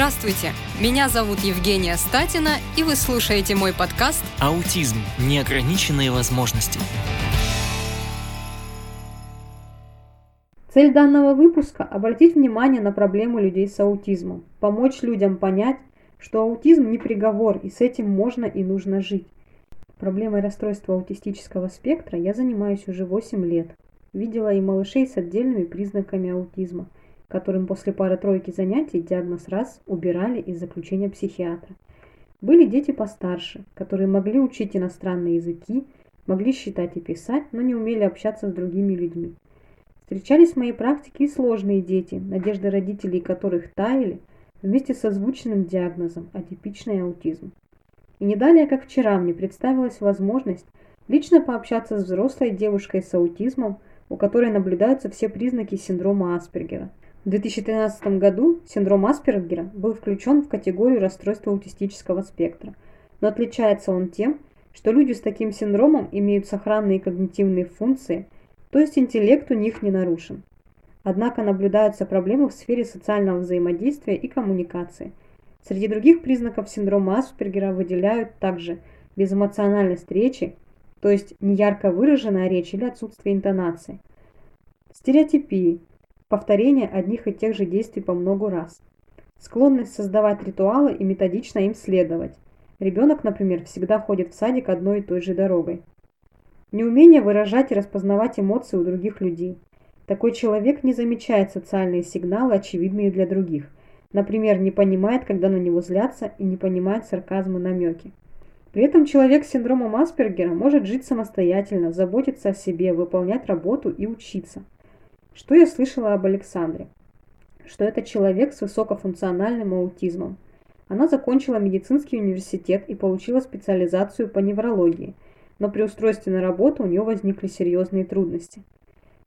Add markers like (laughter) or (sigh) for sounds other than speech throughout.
Здравствуйте, меня зовут Евгения Статина, и вы слушаете мой подкаст «Аутизм. Неограниченные возможности». Цель данного выпуска – обратить внимание на проблему людей с аутизмом, помочь людям понять, что аутизм не приговор, и с этим можно и нужно жить. Проблемой расстройства аутистического спектра я занимаюсь уже 8 лет. Видела и малышей с отдельными признаками аутизма – которым после пары-тройки занятий диагноз раз убирали из заключения психиатра. Были дети постарше, которые могли учить иностранные языки, могли считать и писать, но не умели общаться с другими людьми. Встречались в моей практике и сложные дети, надежды родителей которых таяли вместе с озвученным диагнозом атипичный аутизм. И не далее, как вчера, мне представилась возможность лично пообщаться с взрослой девушкой с аутизмом, у которой наблюдаются все признаки синдрома Аспергера – в 2013 году синдром Аспергера был включен в категорию расстройства аутистического спектра, но отличается он тем, что люди с таким синдромом имеют сохранные когнитивные функции, то есть интеллект у них не нарушен. Однако наблюдаются проблемы в сфере социального взаимодействия и коммуникации. Среди других признаков синдрома Аспергера выделяют также безэмоциональность речи, то есть неярко выраженная речь или отсутствие интонации, стереотипии, повторение одних и тех же действий по много раз. Склонность создавать ритуалы и методично им следовать. Ребенок, например, всегда ходит в садик одной и той же дорогой. Неумение выражать и распознавать эмоции у других людей. Такой человек не замечает социальные сигналы, очевидные для других. Например, не понимает, когда на него злятся и не понимает сарказм и намеки. При этом человек с синдромом Аспергера может жить самостоятельно, заботиться о себе, выполнять работу и учиться. Что я слышала об Александре? Что это человек с высокофункциональным аутизмом. Она закончила медицинский университет и получила специализацию по неврологии, но при устройстве на работу у нее возникли серьезные трудности.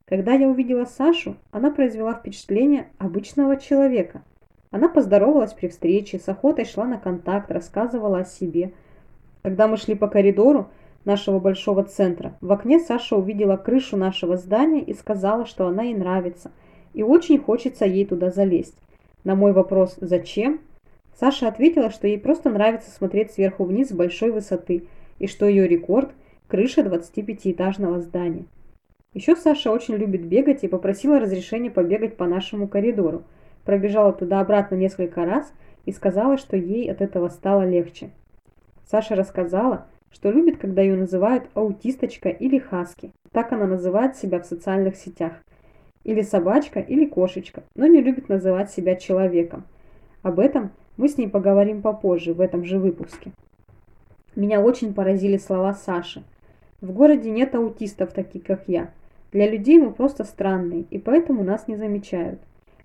Когда я увидела Сашу, она произвела впечатление обычного человека. Она поздоровалась при встрече, с охотой шла на контакт, рассказывала о себе. Когда мы шли по коридору, нашего большого центра. В окне Саша увидела крышу нашего здания и сказала, что она ей нравится, и очень хочется ей туда залезть. На мой вопрос «Зачем?», Саша ответила, что ей просто нравится смотреть сверху вниз с большой высоты, и что ее рекорд – крыша 25-этажного здания. Еще Саша очень любит бегать и попросила разрешения побегать по нашему коридору. Пробежала туда-обратно несколько раз и сказала, что ей от этого стало легче. Саша рассказала, что любит, когда ее называют аутисточка или хаски. Так она называет себя в социальных сетях. Или собачка, или кошечка, но не любит называть себя человеком. Об этом мы с ней поговорим попозже, в этом же выпуске. Меня очень поразили слова Саши. В городе нет аутистов, таких как я. Для людей мы просто странные, и поэтому нас не замечают.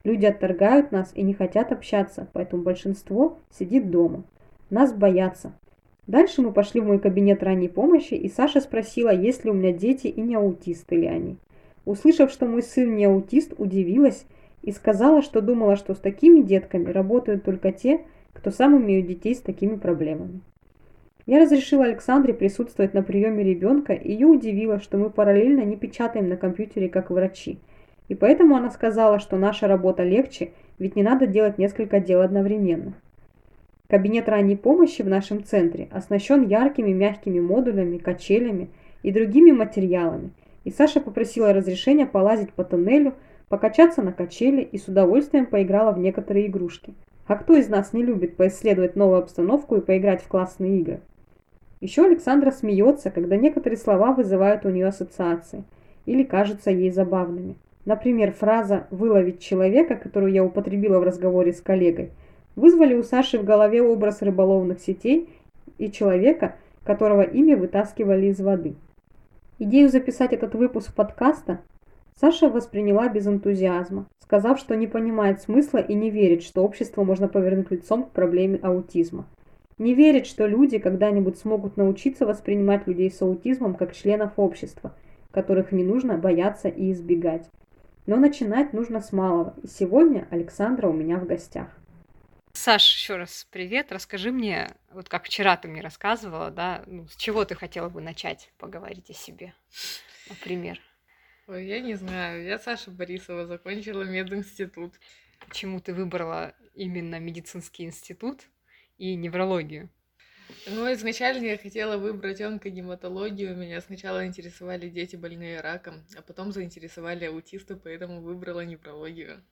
Люди отторгают нас и не хотят общаться, поэтому большинство сидит дома. Нас боятся, Дальше мы пошли в мой кабинет ранней помощи, и Саша спросила, есть ли у меня дети и не аутисты ли они. Услышав, что мой сын не аутист, удивилась и сказала, что думала, что с такими детками работают только те, кто сам имеют детей с такими проблемами. Я разрешила Александре присутствовать на приеме ребенка, и ее удивило, что мы параллельно не печатаем на компьютере, как врачи. И поэтому она сказала, что наша работа легче, ведь не надо делать несколько дел одновременно. Кабинет ранней помощи в нашем центре оснащен яркими мягкими модулями, качелями и другими материалами, и Саша попросила разрешения полазить по тоннелю, покачаться на качели и с удовольствием поиграла в некоторые игрушки. А кто из нас не любит поисследовать новую обстановку и поиграть в классные игры? Еще Александра смеется, когда некоторые слова вызывают у нее ассоциации или кажутся ей забавными. Например, фраза «выловить человека», которую я употребила в разговоре с коллегой – вызвали у Саши в голове образ рыболовных сетей и человека, которого ими вытаскивали из воды. Идею записать этот выпуск подкаста Саша восприняла без энтузиазма, сказав, что не понимает смысла и не верит, что общество можно повернуть лицом к проблеме аутизма. Не верит, что люди когда-нибудь смогут научиться воспринимать людей с аутизмом как членов общества, которых не нужно бояться и избегать. Но начинать нужно с малого, и сегодня Александра у меня в гостях. Саш, еще раз привет. Расскажи мне, вот как вчера ты мне рассказывала, да, ну, с чего ты хотела бы начать поговорить о себе, например? Ой, я не знаю. Я Саша Борисова, закончила мединститут. почему ты выбрала именно медицинский институт и неврологию? Ну, изначально я хотела выбрать онкогематологию. Меня сначала интересовали дети, больные раком, а потом заинтересовали аутисты, поэтому выбрала неврологию.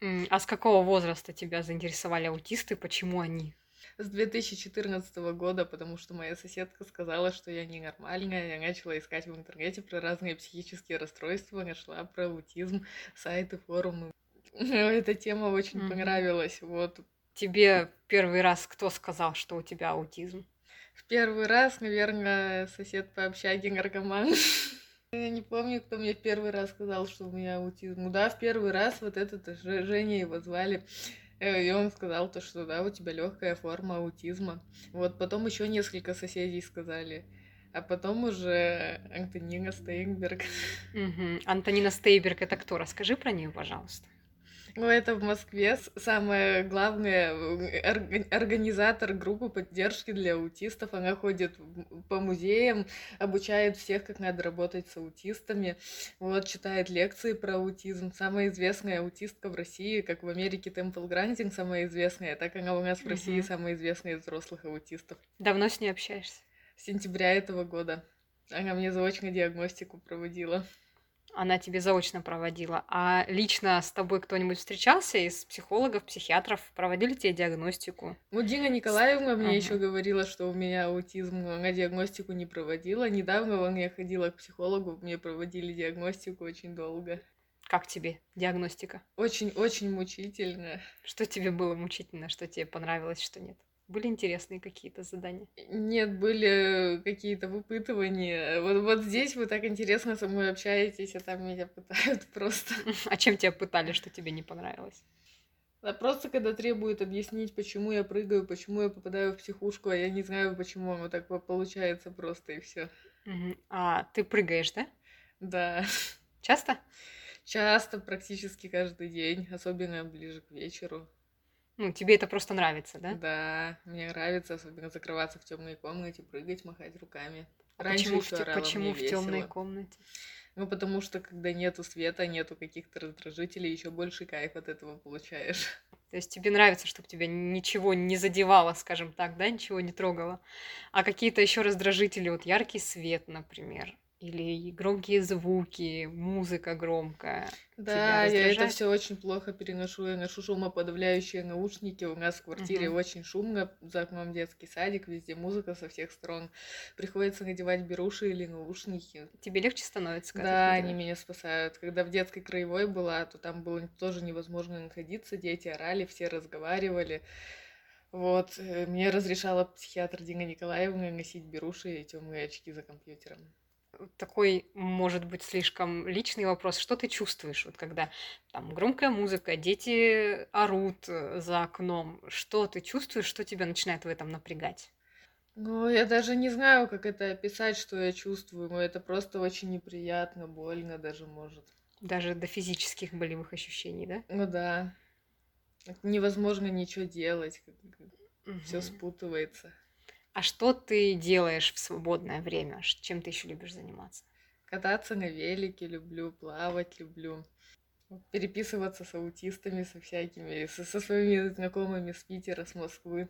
А с какого возраста тебя заинтересовали аутисты? Почему они? С 2014 года, потому что моя соседка сказала, что я ненормальная. Я начала искать в интернете про разные психические расстройства, нашла про аутизм, сайты, форумы. (laughs) Эта тема очень mm-hmm. понравилась. Вот. Тебе первый раз кто сказал, что у тебя аутизм? В первый раз, наверное, сосед по общаге наркоман. (laughs) Я не помню, кто мне первый раз сказал, что у меня аутизм. Ну да, в первый раз вот этот Женя его звали. Э, и он сказал то, что да, у тебя легкая форма аутизма. Вот потом еще несколько соседей сказали. А потом уже Антонина Стейнберг. Угу. Антонина Стейнберг это кто? Расскажи про нее, пожалуйста. Ну, это в Москве самая главная организатор группы поддержки для аутистов. Она ходит по музеям, обучает всех, как надо работать с аутистами. Вот, читает лекции про аутизм. Самая известная аутистка в России, как в Америке Темпл Грандинг самая известная, так она у нас в России угу. самая известная из взрослых аутистов. Давно с ней общаешься? С сентября этого года. Она мне заочно диагностику проводила она тебе заочно проводила. А лично с тобой кто-нибудь встречался из психологов, психиатров? Проводили тебе диагностику? Ну, Дина Николаевна мне ага. еще говорила, что у меня аутизм. Она диагностику не проводила. Недавно вон я ходила к психологу, мне проводили диагностику очень долго. Как тебе диагностика? Очень-очень мучительно. Что тебе было мучительно, что тебе понравилось, что нет? Были интересные какие-то задания? Нет, были какие-то выпытывания. Вот, вот здесь вы так интересно со мной общаетесь, а там меня пытают (laughs) просто. (laughs) А чем тебя пытали, что тебе не понравилось? А просто когда требуют объяснить, почему я прыгаю, почему я попадаю в психушку, а я не знаю, почему оно так получается просто и все. А ты прыгаешь, да? Да. (laughs) Часто? Часто, практически каждый день, особенно ближе к вечеру. Ну, тебе это просто нравится, да? Да, мне нравится, особенно закрываться в темной комнате, прыгать, махать руками. А Раньше почему, в, почему в темной комнате? Ну, потому что когда нету света, нету каких-то раздражителей, еще больше кайф от этого получаешь. То есть тебе нравится, чтобы тебя ничего не задевало, скажем так, да, ничего не трогало. А какие-то еще раздражители, вот яркий свет, например, или громкие звуки, музыка громкая. Да, я это все очень плохо переношу. Я ношу шумоподавляющие наушники. У нас в квартире угу. очень шумно. За окном детский садик, везде музыка со всех сторон. Приходится надевать беруши или наушники. Тебе легче становится? Когда да, они меня спасают. Когда в детской краевой была, то там было тоже невозможно находиться. Дети орали, все разговаривали. Вот, э, мне разрешала психиатр Дина Николаевна носить беруши и темные очки за компьютером такой, может быть, слишком личный вопрос. Что ты чувствуешь, вот когда там громкая музыка, дети орут э, за окном? Что ты чувствуешь, что тебя начинает в этом напрягать? Ну, я даже не знаю, как это описать, что я чувствую. Но это просто очень неприятно, больно даже может. Даже до физических болевых ощущений, да? Ну да. Невозможно ничего делать. Угу. Все спутывается. А что ты делаешь в свободное время? Чем ты еще любишь заниматься? Кататься на велике люблю, плавать люблю, переписываться с аутистами, со всякими, со, со своими знакомыми с Питера, с Москвы.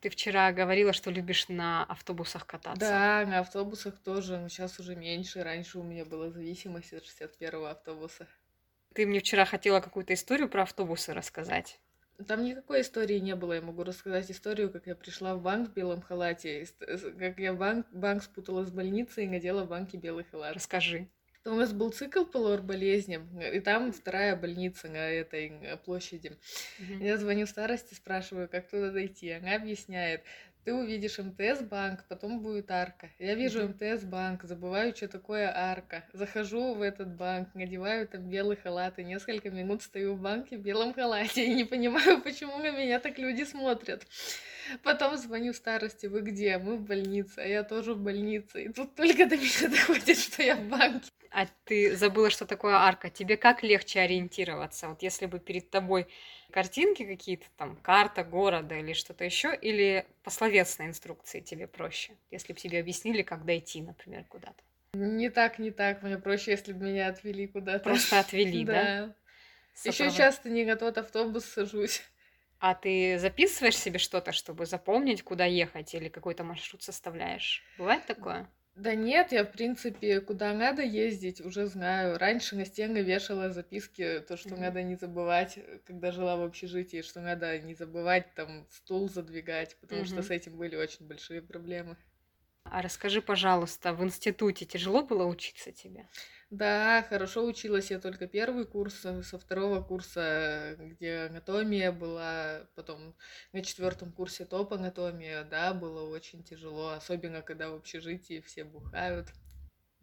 Ты вчера говорила, что любишь на автобусах кататься. Да, на автобусах тоже, но сейчас уже меньше. Раньше у меня была зависимость от 61-го автобуса. Ты мне вчера хотела какую-то историю про автобусы рассказать. Там никакой истории не было. Я могу рассказать историю, как я пришла в банк в белом халате, как я банк, банк спутала с больницей и надела в банке белый халат. Расскажи. У нас был цикл по лор-болезням, и там вторая больница на этой площади. Mm-hmm. Я звоню старости, спрашиваю, как туда дойти. Она объясняет, ты увидишь МТС-банк, потом будет арка. Я вижу МТС-банк, забываю, что такое арка. Захожу в этот банк, надеваю там белый халат, и несколько минут стою в банке в белом халате, и не понимаю, (laughs) почему на меня так люди смотрят. Потом звоню старости, вы где? Мы в больнице, а я тоже в больнице. И тут только до меня (laughs) доходит, что я в банке. А ты забыла, что такое арка. Тебе как легче ориентироваться? Вот если бы перед тобой картинки какие-то, там, карта города или что-то еще, или по словесной инструкции тебе проще, если бы тебе объяснили, как дойти, например, куда-то? Не так, не так. Мне проще, если бы меня отвели куда-то. Просто отвели, (laughs) да? Еще Сопров- часто не тот автобус сажусь. А ты записываешь себе что-то, чтобы запомнить, куда ехать, или какой-то маршрут составляешь? Бывает такое? Да нет, я, в принципе, куда надо ездить, уже знаю. Раньше на стены вешала записки, то, что Мгм. надо не забывать, э, когда жила в общежитии, что надо не забывать там стул задвигать, потому что Мгм. с этим были очень большие проблемы. А расскажи, пожалуйста, в институте тяжело было учиться тебе? Да, хорошо училась я только первый курс, а со второго курса, где анатомия была, потом на четвертом курсе топ анатомия, да, было очень тяжело, особенно когда в общежитии все бухают,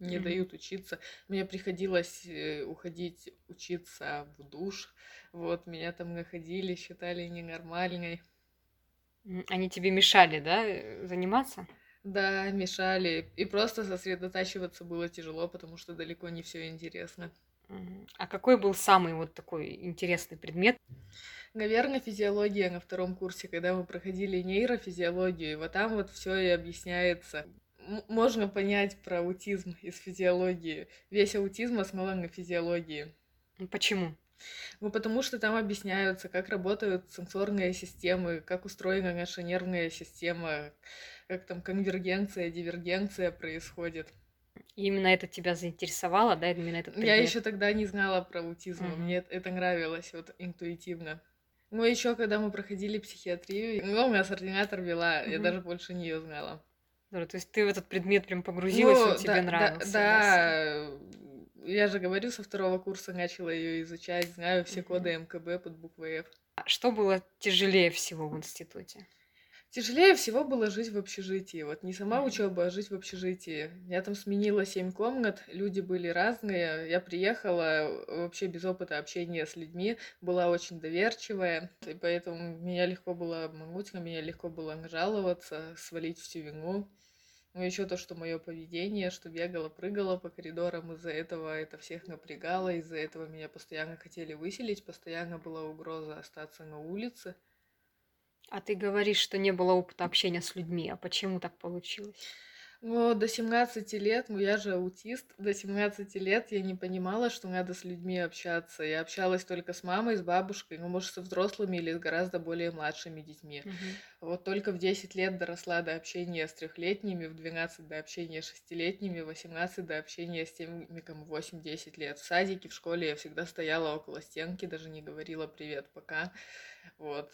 не Мгм. дают учиться. Мне приходилось э, уходить учиться в душ, вот, меня там находили, считали ненормальной. Они тебе мешали, да, э, заниматься? Да, мешали, и просто сосредотачиваться было тяжело, потому что далеко не все интересно. А какой был самый вот такой интересный предмет? Наверное, физиология на втором курсе, когда мы проходили нейрофизиологию, и вот там вот все и объясняется. М- можно понять про аутизм из физиологии. Весь аутизм основан на физиологии. Почему? Ну, потому что там объясняются, как работают сенсорные системы, как устроена наша нервная система, как там конвергенция, дивергенция происходит. И именно это тебя заинтересовало, да, именно этот Я предмет? еще тогда не знала про аутизм, Мгм. мне это нравилось вот интуитивно. Ну, еще когда мы проходили психиатрию, ну, у нас ординатор вела, я Мгм. даже больше нее знала. Здорово, То есть ты в этот предмет прям погрузилась, Ну, он тебе да, нравился. Да, да, я же говорю, со второго курса начала ее изучать, знаю все коды МКБ под буквой F. А Что было тяжелее всего в институте? Тяжелее всего было жить в общежитии. Вот не сама учеба, а жить в общежитии. Я там сменила семь комнат, люди были разные. Я приехала вообще без опыта общения с людьми, была очень доверчивая, и поэтому меня легко было обмануть, на меня легко было нажаловаться, свалить всю вину. Ну, еще то, что мое поведение, что бегала, прыгала по коридорам, из-за этого это всех напрягало, из-за этого меня постоянно хотели выселить, постоянно была угроза остаться на улице. А ты говоришь, что не было опыта общения с людьми. А почему так получилось? Ну, до 17 лет, ну я же аутист, до 17 лет я не понимала, что надо с людьми общаться. Я общалась только с мамой, с бабушкой, ну, может, со взрослыми или с гораздо более младшими детьми. Мгм. Вот только в 10 лет доросла до общения с трехлетними, в 12 до общения с шестилетними, в 18 до общения с теми, кому 8-10 лет. В садике, в школе я всегда стояла около стенки, даже не говорила «привет, пока». Вот.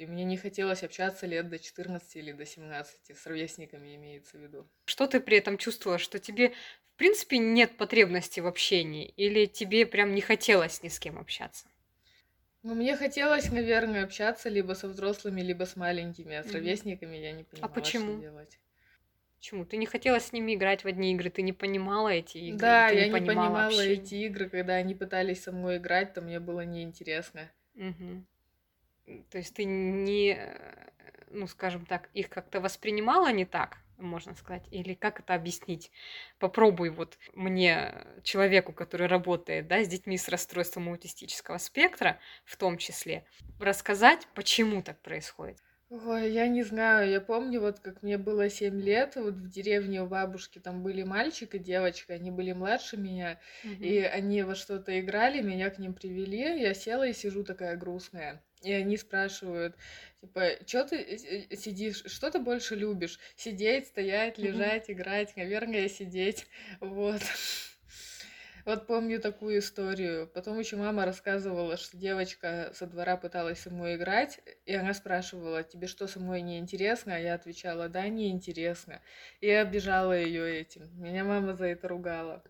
И мне не хотелось общаться лет до 14 или до 17, с ровесниками имеется в виду. Что ты при этом чувствовала? Что тебе, в принципе, нет потребности в общении? Или тебе прям не хотелось ни с кем общаться? Ну, мне хотелось, наверное, общаться либо со взрослыми, либо с маленькими, а с ровесниками я не понимала, почему? что делать. Почему? Ты не хотела с ними играть в одни игры, ты не понимала эти игры, Да, я не понимала понимала общение. эти игры, когда они пытались со мной играть, то мне было неинтересно. Мгм. То есть ты не, ну, скажем так, их как-то воспринимала не так, можно сказать, или как это объяснить? Попробуй вот мне, человеку, который работает, да, с детьми с расстройством аутистического спектра, в том числе, рассказать, почему так происходит. Ой, я не знаю, я помню, вот как мне было 7 лет, вот в деревне у бабушки там были мальчик и девочка, они были младше меня, и они во что-то играли, меня к ним привели, я села и сижу такая грустная. И они спрашивают, типа, что ты э, сидишь, что ты больше любишь? Сидеть, стоять, лежать, играть? Наверное, сидеть. (laughs) Вот. Вот помню такую историю. Потом еще мама рассказывала, что девочка со двора пыталась со мной играть, и она спрашивала, тебе что, со мной не интересно? А я отвечала, да, не интересно. И обижала ее этим. Меня мама за это ругала.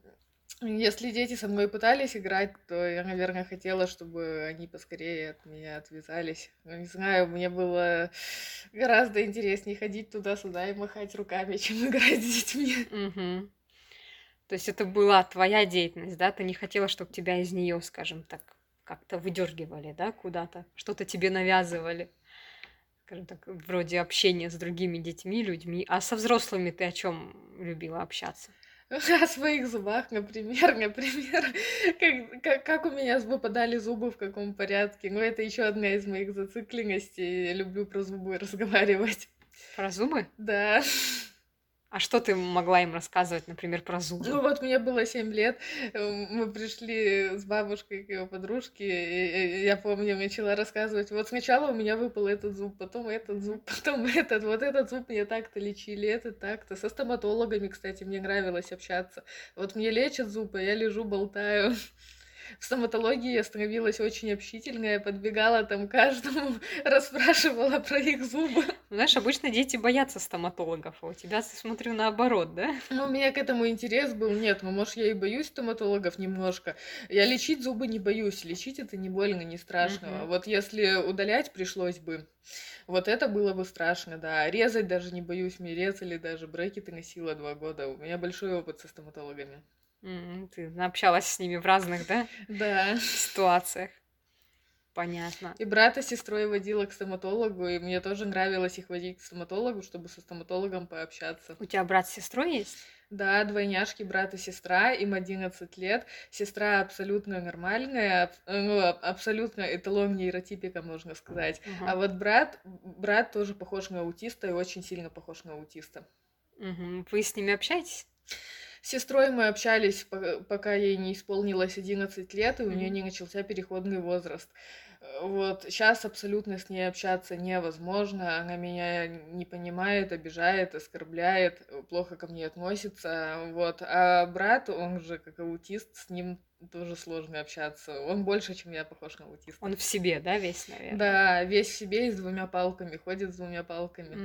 Если дети со мной пытались играть, то я, наверное, хотела, чтобы они поскорее от меня отвязались. Ну, не знаю, мне было гораздо интереснее ходить туда-сюда и махать руками, (laughs) чем играть с детьми. Мгм. То есть это была твоя деятельность, да? Ты не хотела, чтобы тебя из нее, скажем так, как-то выдергивали, да, куда-то, что-то тебе навязывали, скажем так, вроде общения с другими детьми, людьми. А со взрослыми ты о чем любила общаться? (laughs) О своих зубах, например, например, (laughs) как, как, как у меня выпадали зубы, в каком порядке. Ну, это еще одна из моих зацикленностей. Я люблю про зубы (laughs) разговаривать. Про зубы? Да. А что ты могла им рассказывать, например, про зубы? Ну вот мне было 7 лет, мы пришли с бабушкой к его подружке, и я помню, начала рассказывать, вот сначала у меня выпал этот зуб, потом этот зуб, (laughs) потом этот, вот этот зуб мне так-то лечили, этот так-то. Со стоматологами, кстати, мне нравилось общаться. Вот мне лечат зубы, а я лежу, болтаю (laughs) в стоматологии я становилась очень общительная, подбегала там каждому, (laughs) расспрашивала про их зубы. Знаешь, обычно дети боятся стоматологов, а у тебя, смотрю, наоборот, да? Ну, у меня к этому интерес был. Нет, ну, может, я и боюсь стоматологов немножко. Я лечить зубы не боюсь. Лечить это не больно, не страшно. Uh-huh. Вот если удалять пришлось бы, вот это было бы страшно, да. Резать даже не боюсь. Мне резали даже брекеты носила два года. У меня большой опыт со стоматологами. Ты общалась с ними в разных, да? Да. Ситуациях. Понятно. И брата с сестрой водила к стоматологу, и мне тоже нравилось их водить к стоматологу, чтобы со стоматологом пообщаться. У тебя брат с сестрой есть? Да, двойняшки, брат и сестра, им 11 лет. Сестра абсолютно нормальная, ну, абсолютно эталон нейротипика, можно сказать. Uh-huh. А вот брат, брат тоже похож на аутиста и очень сильно похож на аутиста. Uh-huh. Вы с ними общаетесь? С сестрой мы общались, пока ей не исполнилось 11 лет, и у нее не начался переходный возраст. Вот сейчас абсолютно с ней общаться невозможно. Она меня не понимает, обижает, оскорбляет, плохо ко мне относится. Вот. А брат, он же как аутист, с ним тоже сложно общаться. Он больше, чем я, похож на аутиста. Он в себе, да, весь, наверное? Да, весь в себе и с двумя палками, ходит с двумя палками. А,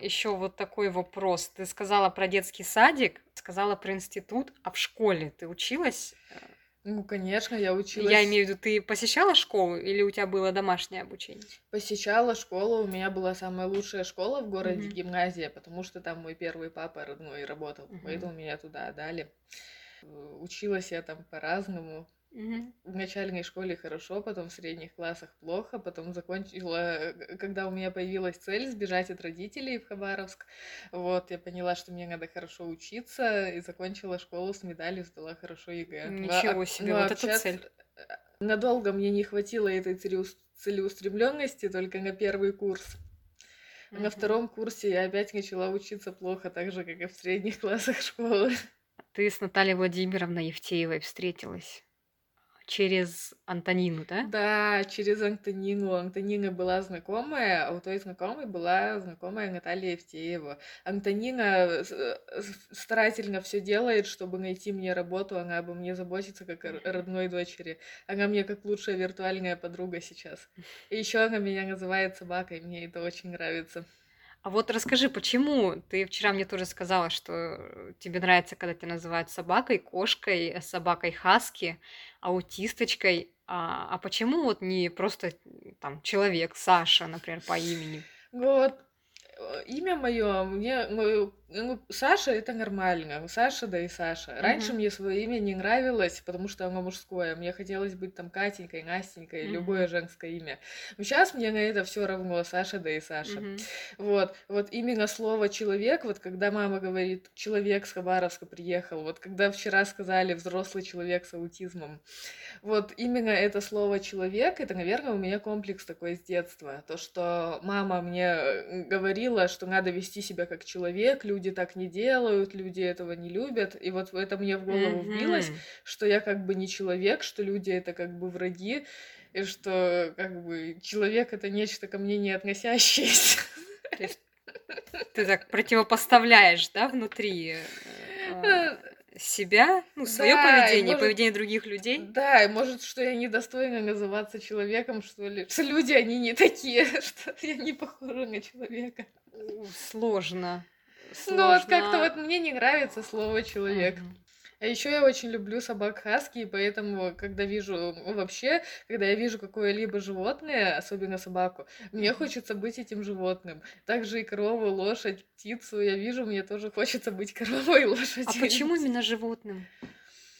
еще вот такой вопрос. Ты сказала про детский садик, сказала про институт, а в школе ты училась? Ну, конечно, я училась. Я имею в виду, ты посещала школу или у тебя было домашнее обучение? Посещала школу, у меня была самая лучшая школа в городе, mm-hmm. гимназия, потому что там мой первый папа родной работал, mm-hmm. поэтому меня туда отдали. Училась я там по-разному. Угу. В начальной школе хорошо, потом в средних классах плохо, потом закончила, когда у меня появилась цель сбежать от родителей в Хабаровск, вот, я поняла, что мне надо хорошо учиться, и закончила школу с медалью, сдала хорошо ЕГЭ. Ничего себе, ну, вот эта цель. Э, надолго мне не хватило этой целеустремленности, только на первый курс. Mm-hmm. На втором курсе я опять начала учиться плохо, так же, как и в средних классах школы. Ты с Натальей Владимировной Евтеевой встретилась? Через Антонину, да? Да, через Антонину. Антонина была знакомая, а у той знакомой была знакомая Наталья Евтеева. Антонина старательно все делает, чтобы найти мне работу. Она обо мне заботится как о родной дочери. Она мне как лучшая виртуальная подруга сейчас. И еще она меня называет собакой. Мне это очень нравится. А вот расскажи, почему ты вчера мне тоже сказала, что тебе нравится, когда тебя называют собакой, кошкой, собакой хаски, аутисточкой, а, а почему вот не просто там человек, Саша, например, по имени? Вот Э, имя мое, мне, ну, ну, Саша это нормально, Саша, да и Саша. Раньше mm-hmm. мне свое имя не нравилось, потому что оно мужское. Мне хотелось быть там Катенькой, Настенькой, mm-hmm. любое женское имя. Но сейчас мне на это все равно, Саша, да и Саша. Mm-hmm. Вот, вот именно слово человек, вот когда мама говорит, человек с Хабаровска приехал, вот когда вчера сказали взрослый человек с аутизмом, вот именно это слово человек, это, наверное, у меня комплекс такой с детства. То, что мама мне говорила, что надо вести себя как человек, люди так не делают, люди этого не любят. И вот это мне в голову mm-hmm. вбилось, что я как бы не человек, что люди это как бы враги, и что как бы человек это нечто ко мне не относящееся. Ты так противопоставляешь, да, внутри э, себя, ну, свое да, поведение, может, поведение других людей. Да, и может, что я недостойна называться человеком, что ли, что люди, они не такие, (laughs) что я не похожа на человека. Сложно. Сложно. Ну, вот как-то вот мне не нравится слово человек. Mm-hmm. А еще я очень люблю собак хаски, и поэтому, когда вижу, ну, вообще, когда я вижу какое-либо животное, особенно собаку, мне хочется быть этим животным. Также и корову, лошадь, птицу я вижу, мне тоже хочется быть коровой (laughs) и лошадью. А почему именно животным?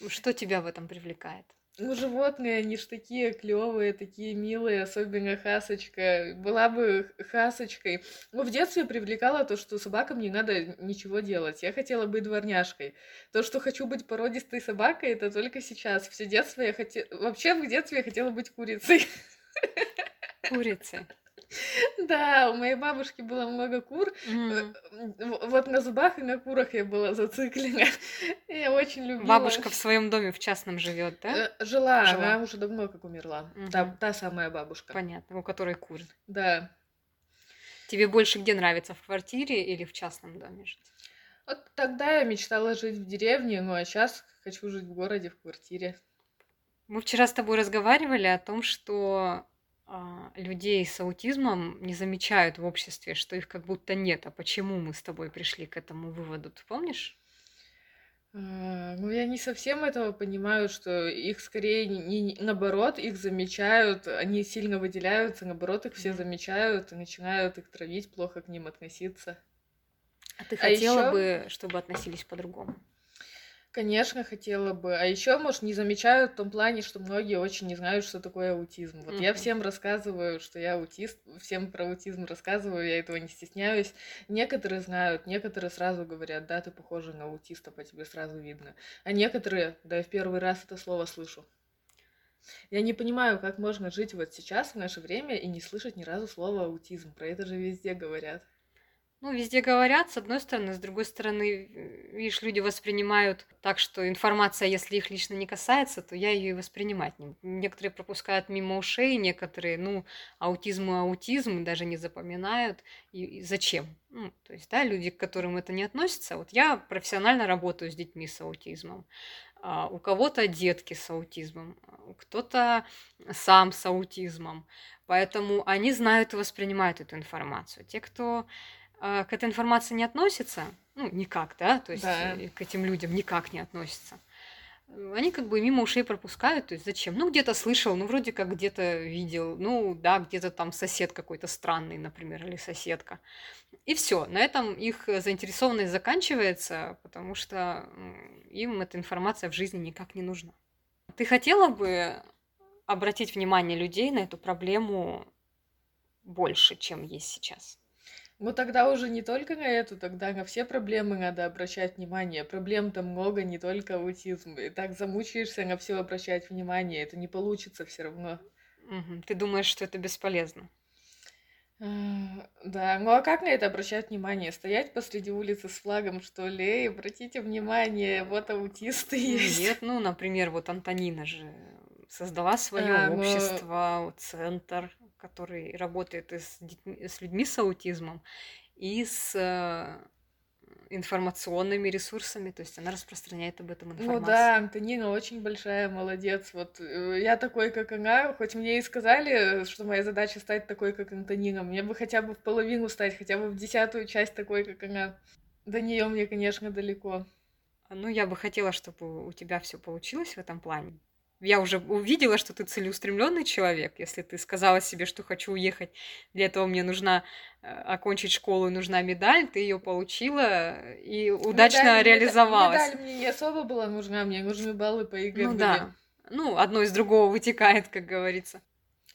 Что тебя в этом привлекает? Ну, животные, они ж такие клевые, такие милые, особенно хасочка. Была бы хасочкой. Ну, в детстве привлекало то, что собакам не надо ничего делать. Я хотела быть дворняжкой. То, что хочу быть породистой собакой, это только сейчас. Все детство я хотела... Вообще, в детстве я хотела быть курицей. Курицей. (laughs) Да, у моей бабушки было много кур. Э, Вот на зубах и на курах я была зациклена. (laughs) Я очень любила. Бабушка в своем доме в частном живет, да? Э, Жила, Жила. она уже давно как умерла. Та, самая бабушка. Понятно, у которой куры. Да. Тебе больше где нравится, в квартире или в частном доме жить? Вот тогда я мечтала жить в деревне, ну а сейчас хочу жить в городе, в квартире. Мы вчера с тобой разговаривали о том, что людей с аутизмом не замечают в обществе, что их как будто нет. А почему мы с тобой пришли к этому выводу? Ты помнишь? А, Ну, я не совсем этого понимаю, что их скорее не, не- наоборот, их замечают, они сильно выделяются, наоборот, их все замечают и начинают их травить, плохо к ним относиться. А ты А хотела ещё- бы, чтобы относились по-другому? Конечно, хотела бы. А еще, может, не замечают в том плане, что многие очень не знают, что такое аутизм. Вот я Мгм. всем рассказываю, что я аутист, всем про аутизм рассказываю, я этого не стесняюсь. Некоторые знают, некоторые сразу говорят, да, ты похожа на аутиста, по тебе сразу видно. А некоторые, да, я в первый раз это слово слышу. Я не понимаю, как можно жить вот сейчас, в наше время, и не слышать ни разу слова аутизм. Про это же везде говорят. Ну, везде говорят, с одной стороны, с другой стороны, э, видишь, люди воспринимают так, что информация, если их лично не касается, то я ее и воспринимать не. Некоторые пропускают мимо ушей, некоторые, ну, аутизм и аутизм, даже не запоминают. И, и зачем? Ну, то есть, да, люди, к которым это не относится. Вот я профессионально работаю с детьми с аутизмом. А, у кого-то детки с аутизмом, а, кто-то сам с аутизмом. Поэтому они знают и воспринимают эту информацию. Те, кто к этой информации не относится, ну, никак, да, то есть Да. э, к этим людям никак не относятся, э, они как бы мимо ушей пропускают, то есть зачем? Ну, где-то слышал, ну, вроде как где-то видел, ну, да, где-то там сосед какой-то странный, например, или соседка. И все, на этом их заинтересованность заканчивается, потому что им эта информация в жизни никак не нужна. Ты хотела бы обратить внимание людей на эту проблему больше, чем есть сейчас? Ну тогда уже не только на эту, тогда на все проблемы надо обращать внимание. Проблем-то много, не только аутизм. И так замучаешься на все обращать внимание, это не получится все равно. Мгм. Ты думаешь, что это бесполезно? А, Да, ну а как на это обращать внимание? Стоять посреди улицы с флагом, что ли? Эй, обратите внимание, вот аутисты есть. Нет, ну, например, вот Антонина же создала свое А, ну- общество, центр, который работает и с, детьми- с людьми с аутизмом, и с э, информационными ресурсами, то есть она распространяет об этом Ну информацию. да, Антонина очень большая молодец. Вот э, я такой, как она, хоть мне и сказали, что моя задача стать такой, как Антонина, мне бы хотя бы в половину стать, хотя бы в десятую часть такой, как она. До нее мне, конечно, далеко. Ну, я бы хотела, чтобы у тебя все получилось в этом плане. Я уже увидела, что ты целеустремленный человек. Если ты сказала себе, что хочу уехать, для этого мне нужна э, окончить школу, нужна медаль, ты ее получила и удачно Медаль- меда- реализовалась. Медаль мне не особо была нужна, мне нужны баллы по ЕГЭ Ну были. да. Ну, одно из другого вытекает, как говорится.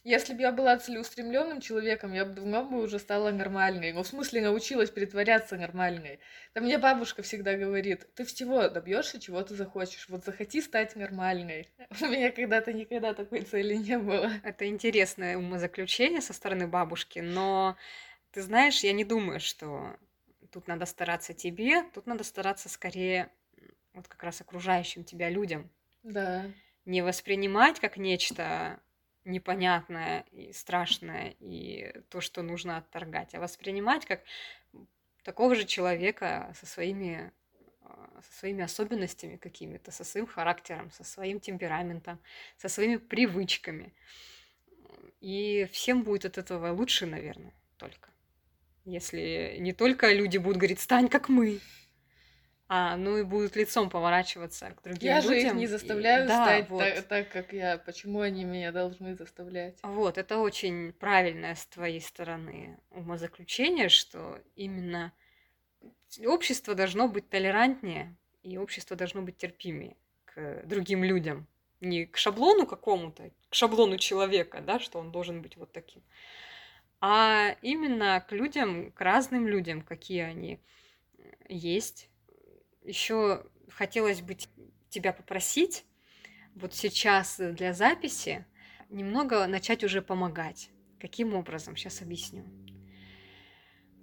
Если бы я была целеустремленным человеком, я бы давно бы уже стала нормальной. Ну, в смысле, научилась притворяться нормальной. Да мне бабушка всегда говорит, ты всего добьешься, чего ты захочешь. Вот захоти стать нормальной. (laughs) У меня когда-то никогда такой цели не было. Это интересное умозаключение со стороны бабушки, но ты знаешь, я не думаю, что тут надо стараться тебе, тут надо стараться скорее вот как раз окружающим тебя людям. Да. Не воспринимать как нечто непонятное и страшное, и то, что нужно отторгать, а воспринимать как такого же человека со своими а, со своими особенностями какими-то, со своим характером, со своим темпераментом, со своими привычками. И всем будет от этого лучше, наверное, только. Если не только люди будут говорить, стань как мы, а ну и будут лицом поворачиваться к другим Я людям. же их не и- заставляю да, стать вот. та- так, как я. Почему они меня должны заставлять? Вот, это очень правильное с твоей стороны умозаключение, что именно общество должно быть толерантнее, и общество должно быть терпимее к другим людям. Не к шаблону какому-то, к шаблону человека, да, что он должен быть вот таким, а именно к людям, к разным людям, какие они есть. Еще хотелось бы тебя попросить вот сейчас для записи немного начать уже помогать Каким образом? Сейчас объясню.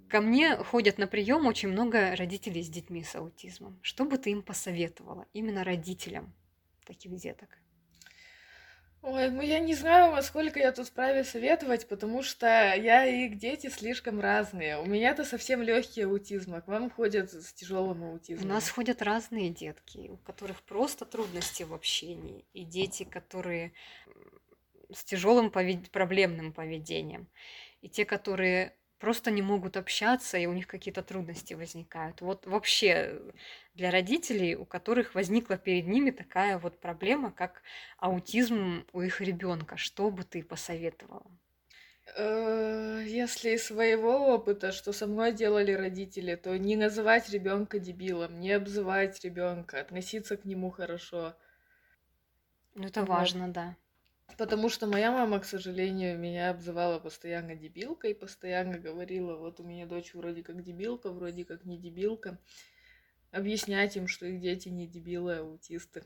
Ко мне ходят на прием очень много родителей с детьми с аутизмом. Что бы ты им посоветовала? Именно родителям таких деток. Ой, ну я не знаю, во сколько я тут вправе советовать, потому что я и их дети слишком разные. У меня-то совсем легкий аутизм, а к вам ходят с тяжелым аутизмом. У нас ходят разные детки, у которых просто трудности в общении, и дети, которые с тяжелым повед... проблемным поведением, и те, которые просто не могут общаться, и у них какие-то трудности возникают. Вот вообще для родителей, у которых возникла перед ними такая вот проблема, как аутизм у их ребенка, что бы ты посоветовала? Э, если из своего опыта, что со мной делали родители, то не называть ребенка дебилом, не обзывать ребенка, относиться к нему хорошо. Ну, это вот. важно, да. Потому что моя мама, к сожалению, меня обзывала постоянно дебилкой, постоянно говорила, вот у меня дочь вроде как дебилка, вроде как не дебилка. Объяснять им, что их дети не дебилы, а аутисты.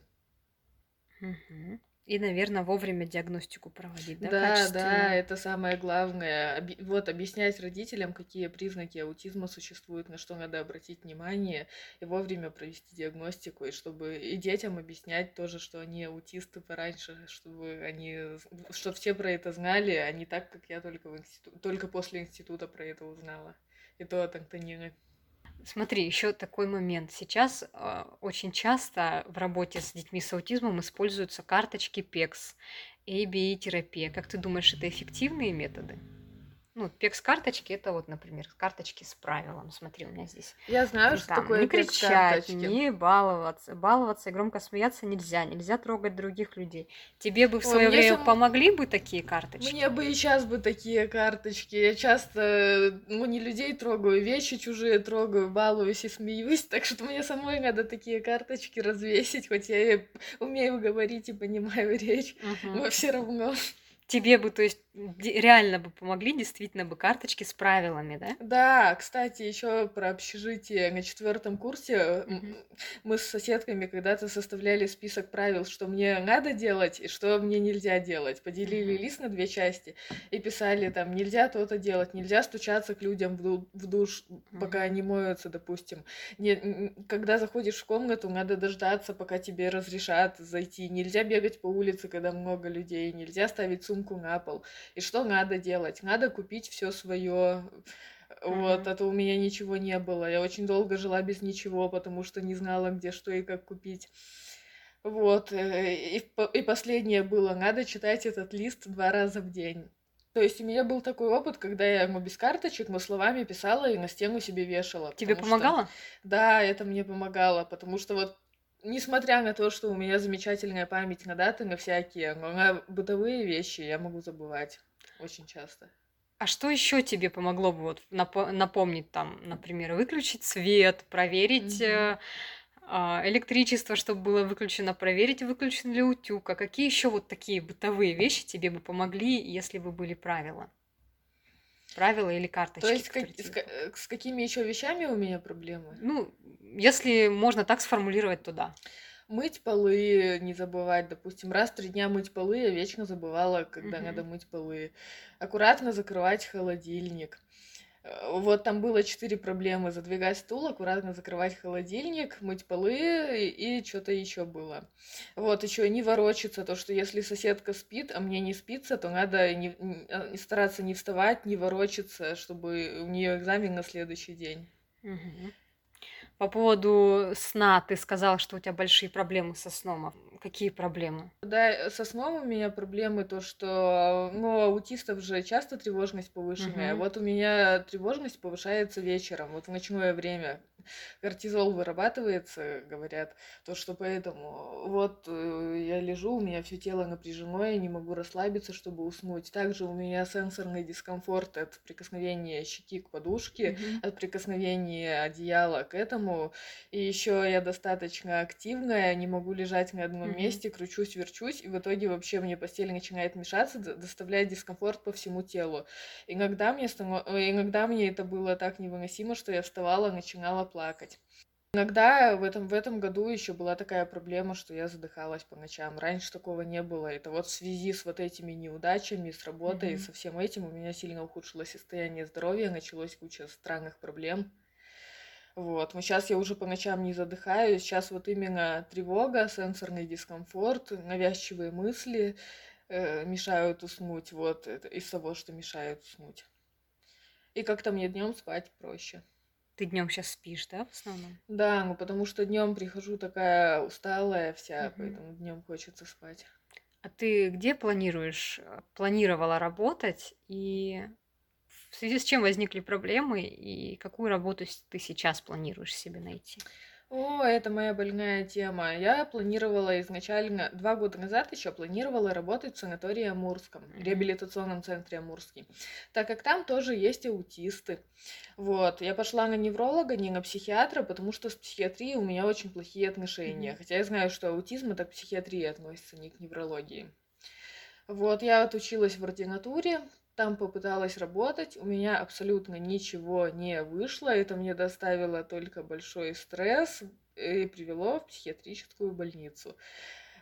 Угу. И, наверное, вовремя диагностику проводить, да? Да, да, это самое главное. Вот объяснять родителям, какие признаки аутизма существуют, на что надо обратить внимание, и вовремя провести диагностику, и чтобы и детям объяснять тоже, что они аутисты пораньше, чтобы они, чтобы все про это знали, а не так, как я только в институт, только после института про это узнала. И то от Антонины. Смотри, еще такой момент. Сейчас э, очень часто в работе с детьми с аутизмом используются карточки PECS, ABA-терапия. Как ты думаешь, это эффективные методы? Ну, пекс-карточки это вот, например, карточки с правилом. Смотри, у меня здесь. Я знаю, что там, такое Не кричать, не баловаться. Баловаться и громко смеяться нельзя. Нельзя трогать других людей. Тебе бы в свое время сам... помогли бы такие карточки? Мне бы и сейчас бы такие карточки. Я часто, ну, не людей трогаю, вещи чужие трогаю, балуюсь и смеюсь. Так что мне самой надо такие карточки развесить, хоть я и умею говорить и понимаю речь, угу. но все равно. Тебе бы, то есть, реально бы помогли действительно бы карточки с правилами, да? Да, кстати, еще про общежитие на четвертом курсе mm-hmm. мы с соседками когда-то составляли список правил, что мне надо делать и что мне нельзя делать. Поделили mm-hmm. лист на две части и писали там нельзя то-то делать, нельзя стучаться к людям в, ду- в душ, mm-hmm. пока они моются, допустим. Не, когда заходишь в комнату, надо дождаться, пока тебе разрешат зайти. Нельзя бегать по улице, когда много людей, нельзя ставить сумку на пол. И что надо делать? Надо купить все свое. Вот, а то у меня ничего не было. Я очень долго жила без ничего, потому что не знала, где что и как купить. Вот, э, и, и последнее было, надо читать этот лист два раза в день. То есть у меня был такой опыт, когда я ему без карточек, но словами писала и на стену себе вешала. Тебе помогало? Что... Да, это мне помогало, потому что вот несмотря на то, что у меня замечательная память на даты, на всякие, но на бытовые вещи я могу забывать очень часто. А что еще тебе помогло бы вот напомнить там, например, выключить свет, проверить mm-hmm. электричество, чтобы было выключено, проверить, выключен ли утюг, а какие еще вот такие бытовые вещи тебе бы помогли, если бы были правила? Правила или карточки? То есть как, с, э, с какими еще вещами у меня проблемы? Ну, если можно так сформулировать, то да. Мыть полы, не забывать, допустим, раз в три дня мыть полы, я вечно забывала, когда угу. надо мыть полы. Аккуратно закрывать холодильник. Э, вот там было четыре проблемы. Задвигать стул, аккуратно закрывать холодильник, мыть полы и, что-то еще было. Вот, еще не ворочаться, то, что если соседка спит, а мне не спится, то надо не, не, а, стараться не вставать, не ворочаться, чтобы у нее экзамен на следующий день. Угу. По поводу сна, ты сказал, что у тебя большие проблемы со сном. А какие проблемы? Да, со сном у меня проблемы то, что ну, у аутистов же часто тревожность повышенная. Угу. Вот у меня тревожность повышается вечером, вот в ночное время кортизол вырабатывается, говорят, то что поэтому вот э, я лежу, у меня все тело напряжено, я не могу расслабиться, чтобы уснуть. Также у меня сенсорный дискомфорт от прикосновения щеки к подушке, mm-hmm. от прикосновения одеяла к этому. И еще я достаточно активная, не могу лежать на одном mm-hmm. месте, кручусь, верчусь, и в итоге вообще мне постель начинает мешаться, доставляет дискомфорт по всему телу. Иногда мне, станов... иногда мне это было так невыносимо, что я вставала, начинала плакать. Иногда в этом, в этом году еще была такая проблема, что я задыхалась по ночам. Раньше такого не было. Это вот в связи с вот этими неудачами, с работой, mm-hmm. со всем этим у меня сильно ухудшилось состояние здоровья, началось куча странных проблем. Вот, мы сейчас я уже по ночам не задыхаюсь, сейчас вот именно тревога, сенсорный дискомфорт, навязчивые мысли э, мешают уснуть, вот, это из того, что мешает уснуть. И как-то мне днем спать проще. Ты днем сейчас спишь, да, в основном? Да, ну потому что днем прихожу такая усталая вся, угу. поэтому днем хочется спать. А ты где планируешь, э, планировала работать и в связи с чем возникли проблемы и какую работу ты сейчас планируешь себе найти? О, это моя больная тема. Я планировала изначально, два года назад еще планировала работать в санатории Амурском, mm-hmm. реабилитационном центре Амурский, так как там тоже есть аутисты. Вот, я пошла на невролога, не на психиатра, потому что с психиатрией у меня очень плохие отношения. Mm-hmm. Хотя я знаю, что аутизм это к психиатрии относится, не к неврологии. Вот, я отучилась в ординатуре, там попыталась работать, у меня абсолютно ничего не вышло, это мне доставило только большой стресс и привело в психиатрическую больницу.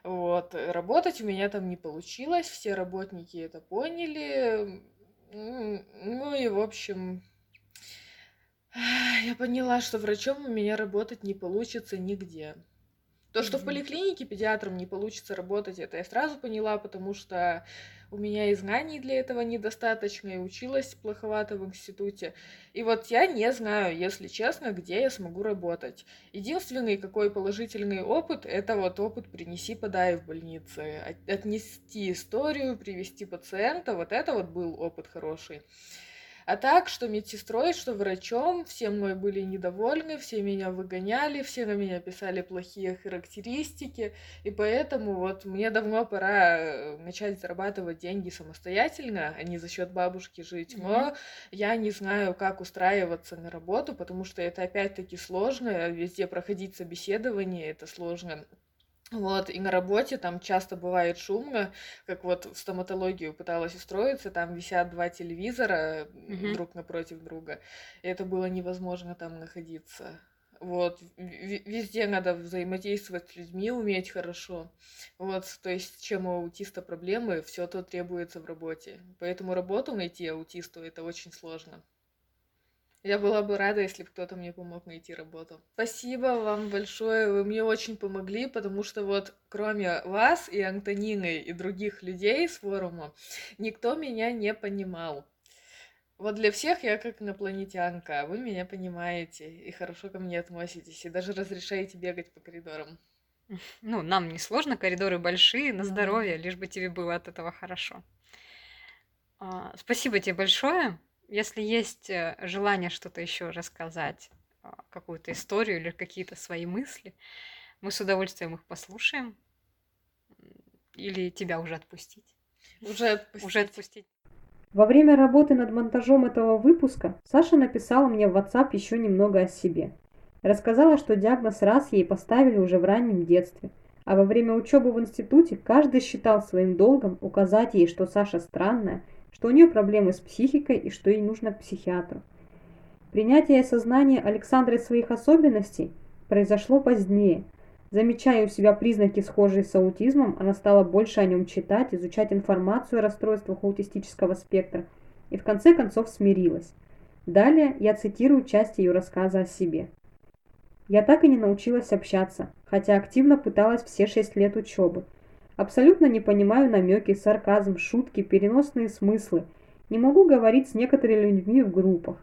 Вот, работать у меня там не получилось, все работники это поняли, ну и в общем, я поняла, что врачом у меня работать не получится нигде. То, что в поликлинике педиатром не получится работать, это я сразу поняла, потому что у меня и знаний для этого недостаточно, и училась плоховато в институте. И вот я не знаю, если честно, где я смогу работать. Единственный какой положительный опыт, это вот опыт «принеси, подай» в больнице. Отнести историю, привести пациента, вот это вот был опыт хороший. А так, что медсестрой, что врачом, все мной были недовольны, все меня выгоняли, все на меня писали плохие характеристики, и поэтому вот мне давно пора э, начать зарабатывать деньги самостоятельно, а не за счет бабушки жить. Но mm-hmm. я не знаю, как устраиваться на работу, потому что это опять-таки сложно, везде проходить собеседование, это сложно. Вот, и на работе там часто бывает шумно, как вот в стоматологию пыталась устроиться, там висят два телевизора mm-hmm. друг напротив друга, и это было невозможно там находиться. Вот, везде надо взаимодействовать с людьми, уметь хорошо. Вот, то есть, чем у аутиста проблемы, все то требуется в работе. Поэтому работу найти аутисту это очень сложно. Я была бы рада, если бы кто-то мне помог найти работу. Спасибо вам большое, вы мне очень помогли, потому что вот кроме вас и Антонины и других людей с форума, никто меня не понимал. Вот для всех я как инопланетянка, а вы меня понимаете и хорошо ко мне относитесь, и даже разрешаете бегать по коридорам. Ну, нам не сложно, коридоры большие, на здоровье, лишь бы тебе было от этого хорошо. А, спасибо тебе большое. Если есть э, желание что-то еще рассказать, а, какую-то историю или какие-то свои мысли, мы с удовольствием их послушаем. Или тебя уже отпустить. Уже отпустить. Уже отпустить. Во время работы над монтажом этого выпуска Саша написала мне в WhatsApp еще немного о себе. Рассказала, что диагноз раз ей поставили уже в раннем детстве, а во время учебы в институте каждый считал своим долгом указать ей, что Саша странная что у нее проблемы с психикой и что ей нужно к психиатру. Принятие и осознание Александрой своих особенностей произошло позднее. Замечая у себя признаки, схожие с аутизмом, она стала больше о нем читать, изучать информацию о расстройствах аутистического спектра и в конце концов смирилась. Далее я цитирую часть ее рассказа о себе. «Я так и не научилась общаться, хотя активно пыталась все шесть лет учебы. Абсолютно не понимаю намеки, сарказм, шутки, переносные смыслы. Не могу говорить с некоторыми людьми в группах.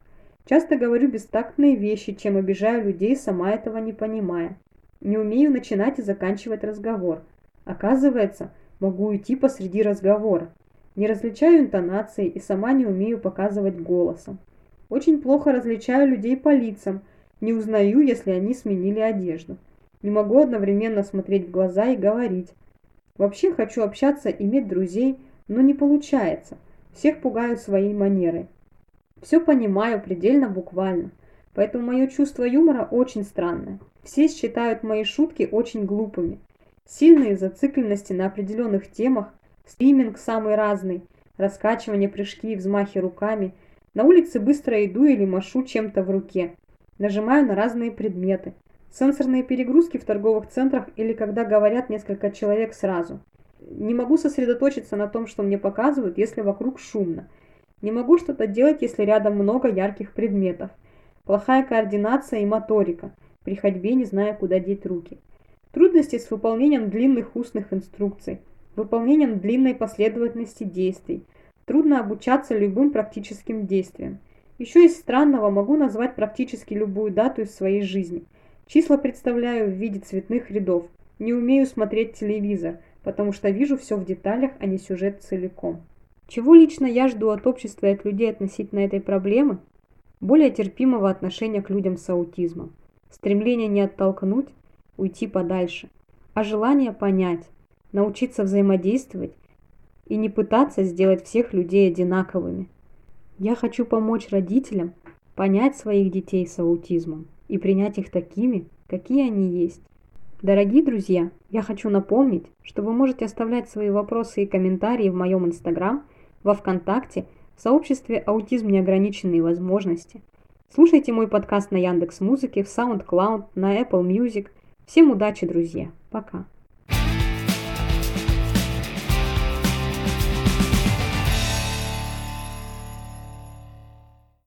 Часто говорю бестактные вещи, чем обижаю людей, сама этого не понимая. Не умею начинать и заканчивать разговор. Оказывается, могу уйти посреди разговора. Не различаю интонации и сама не умею показывать голосом. Очень плохо различаю людей по лицам, не узнаю, если они сменили одежду. Не могу одновременно смотреть в глаза и говорить. Вообще хочу общаться, иметь друзей, но не получается. Всех пугаю своей манерой. Все понимаю предельно буквально, поэтому мое чувство юмора очень странное. Все считают мои шутки очень глупыми. Сильные зацикленности на определенных темах, стриминг самый разный, раскачивание, прыжки и взмахи руками. На улице быстро иду или машу чем-то в руке. Нажимаю на разные предметы. Сенсорные перегрузки в торговых центрах или когда говорят несколько человек сразу. Не могу сосредоточиться на том, что мне показывают, если вокруг шумно. Не могу что-то делать, если рядом много ярких предметов. Плохая координация и моторика. При ходьбе не зная, куда деть руки. Трудности с выполнением длинных устных инструкций, выполнением длинной последовательности действий. Трудно обучаться любым практическим действиям. Еще из странного могу назвать практически любую дату из своей жизни. Числа представляю в виде цветных рядов. Не умею смотреть телевизор, потому что вижу все в деталях, а не сюжет целиком. Чего лично я жду от общества и от людей относительно этой проблемы? Более терпимого отношения к людям с аутизмом. Стремление не оттолкнуть, уйти подальше, а желание понять, научиться взаимодействовать и не пытаться сделать всех людей одинаковыми. Я хочу помочь родителям понять своих детей с аутизмом и принять их такими, какие они есть. Дорогие друзья, я хочу напомнить, что вы можете оставлять свои вопросы и комментарии в моем инстаграм, во Вконтакте, в сообществе «Аутизм неограниченные возможности». Слушайте мой подкаст на Яндекс Музыке, в SoundCloud, на Apple Music. Всем удачи, друзья. Пока.